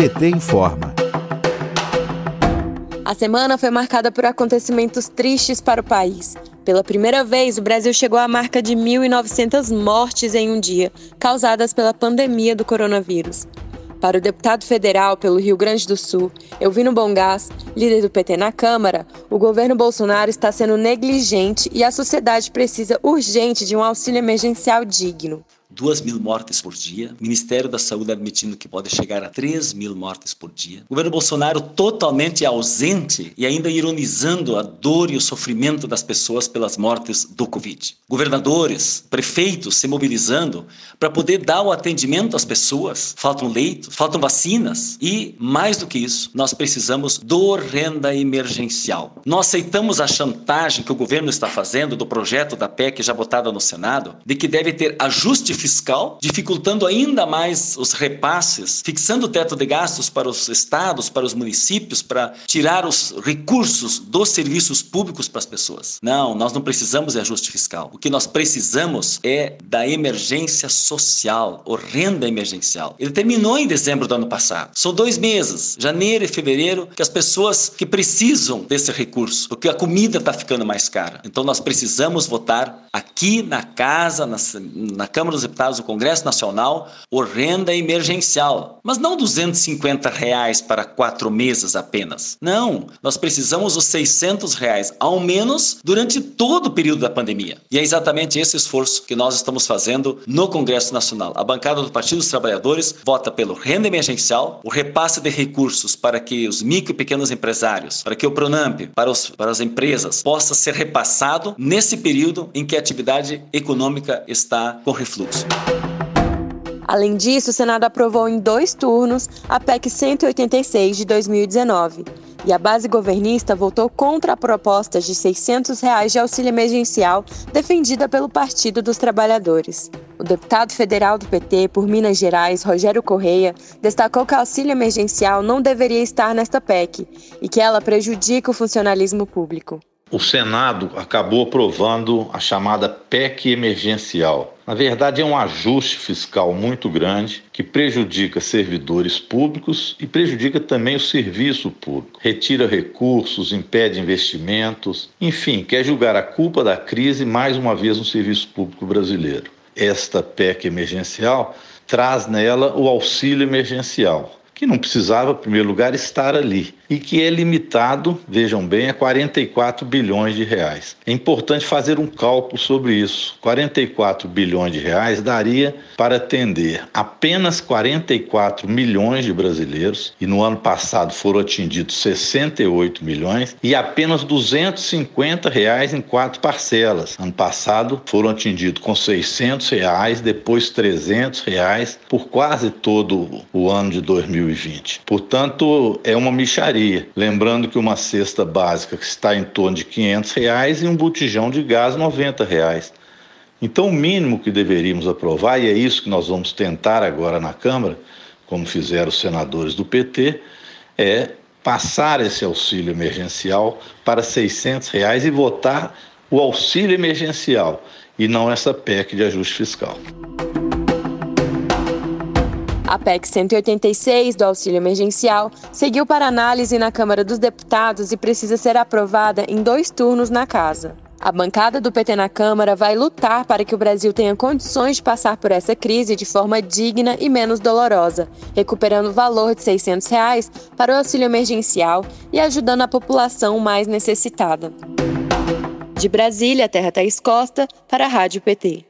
PT informa. A semana foi marcada por acontecimentos tristes para o país. Pela primeira vez, o Brasil chegou à marca de 1.900 mortes em um dia, causadas pela pandemia do coronavírus. Para o deputado federal pelo Rio Grande do Sul, Elvino Bongás, líder do PT na Câmara, o governo Bolsonaro está sendo negligente e a sociedade precisa urgente de um auxílio emergencial digno. 2 mil mortes por dia, Ministério da Saúde admitindo que pode chegar a 3 mil mortes por dia. O governo Bolsonaro totalmente ausente e ainda ironizando a dor e o sofrimento das pessoas pelas mortes do Covid. Governadores, prefeitos se mobilizando para poder dar o atendimento às pessoas. Faltam leitos, faltam vacinas e, mais do que isso, nós precisamos do renda emergencial. Nós aceitamos a chantagem que o governo está fazendo do projeto da PEC já votada no Senado de que deve ter ajuste fiscal, dificultando ainda mais os repasses, fixando o teto de gastos para os estados, para os municípios, para tirar os recursos dos serviços públicos para as pessoas. Não, nós não precisamos de ajuste fiscal. O que nós precisamos é da emergência social, o renda emergencial. Ele terminou em dezembro do ano passado. São dois meses, janeiro e fevereiro, que as pessoas que precisam desse recurso, porque a comida está ficando mais cara. Então nós precisamos votar aqui na casa, na, na Câmara dos deputados do Congresso Nacional o renda emergencial. Mas não 250 reais para quatro meses apenas. Não, nós precisamos os 600 reais, ao menos durante todo o período da pandemia. E é exatamente esse esforço que nós estamos fazendo no Congresso Nacional. A bancada do Partido dos Trabalhadores vota pelo renda emergencial, o repasse de recursos para que os micro e pequenos empresários, para que o Pronamp, para, os, para as empresas, possa ser repassado nesse período em que a atividade econômica está com refluxo. Além disso, o Senado aprovou em dois turnos a PEC 186 de 2019 e a base governista votou contra a proposta de 600 reais de auxílio emergencial defendida pelo Partido dos Trabalhadores. O deputado federal do PT por Minas Gerais, Rogério Correia, destacou que o auxílio emergencial não deveria estar nesta PEC e que ela prejudica o funcionalismo público o Senado acabou aprovando a chamada PEC emergencial. Na verdade, é um ajuste fiscal muito grande que prejudica servidores públicos e prejudica também o serviço público. Retira recursos, impede investimentos, enfim, quer julgar a culpa da crise mais uma vez no serviço público brasileiro. Esta PEC emergencial traz nela o auxílio emergencial, que não precisava, em primeiro lugar, estar ali e que é limitado, vejam bem, a 44 bilhões de reais. É importante fazer um cálculo sobre isso. 44 bilhões de reais daria para atender apenas 44 milhões de brasileiros, e no ano passado foram atingidos 68 milhões, e apenas 250 reais em quatro parcelas. Ano passado foram atingidos com 600 reais, depois 300 reais, por quase todo o ano de 2020. Portanto, é uma micharia Lembrando que uma cesta básica está em torno de 500 reais e um botijão de gás 90 reais. Então, o mínimo que deveríamos aprovar, e é isso que nós vamos tentar agora na Câmara, como fizeram os senadores do PT, é passar esse auxílio emergencial para 600 reais e votar o auxílio emergencial e não essa PEC de ajuste fiscal. A PEC 186 do auxílio emergencial seguiu para análise na Câmara dos Deputados e precisa ser aprovada em dois turnos na Casa. A bancada do PT na Câmara vai lutar para que o Brasil tenha condições de passar por essa crise de forma digna e menos dolorosa, recuperando o valor de 600 reais para o auxílio emergencial e ajudando a população mais necessitada. De Brasília, Terra Thaís Costa, para a Rádio PT.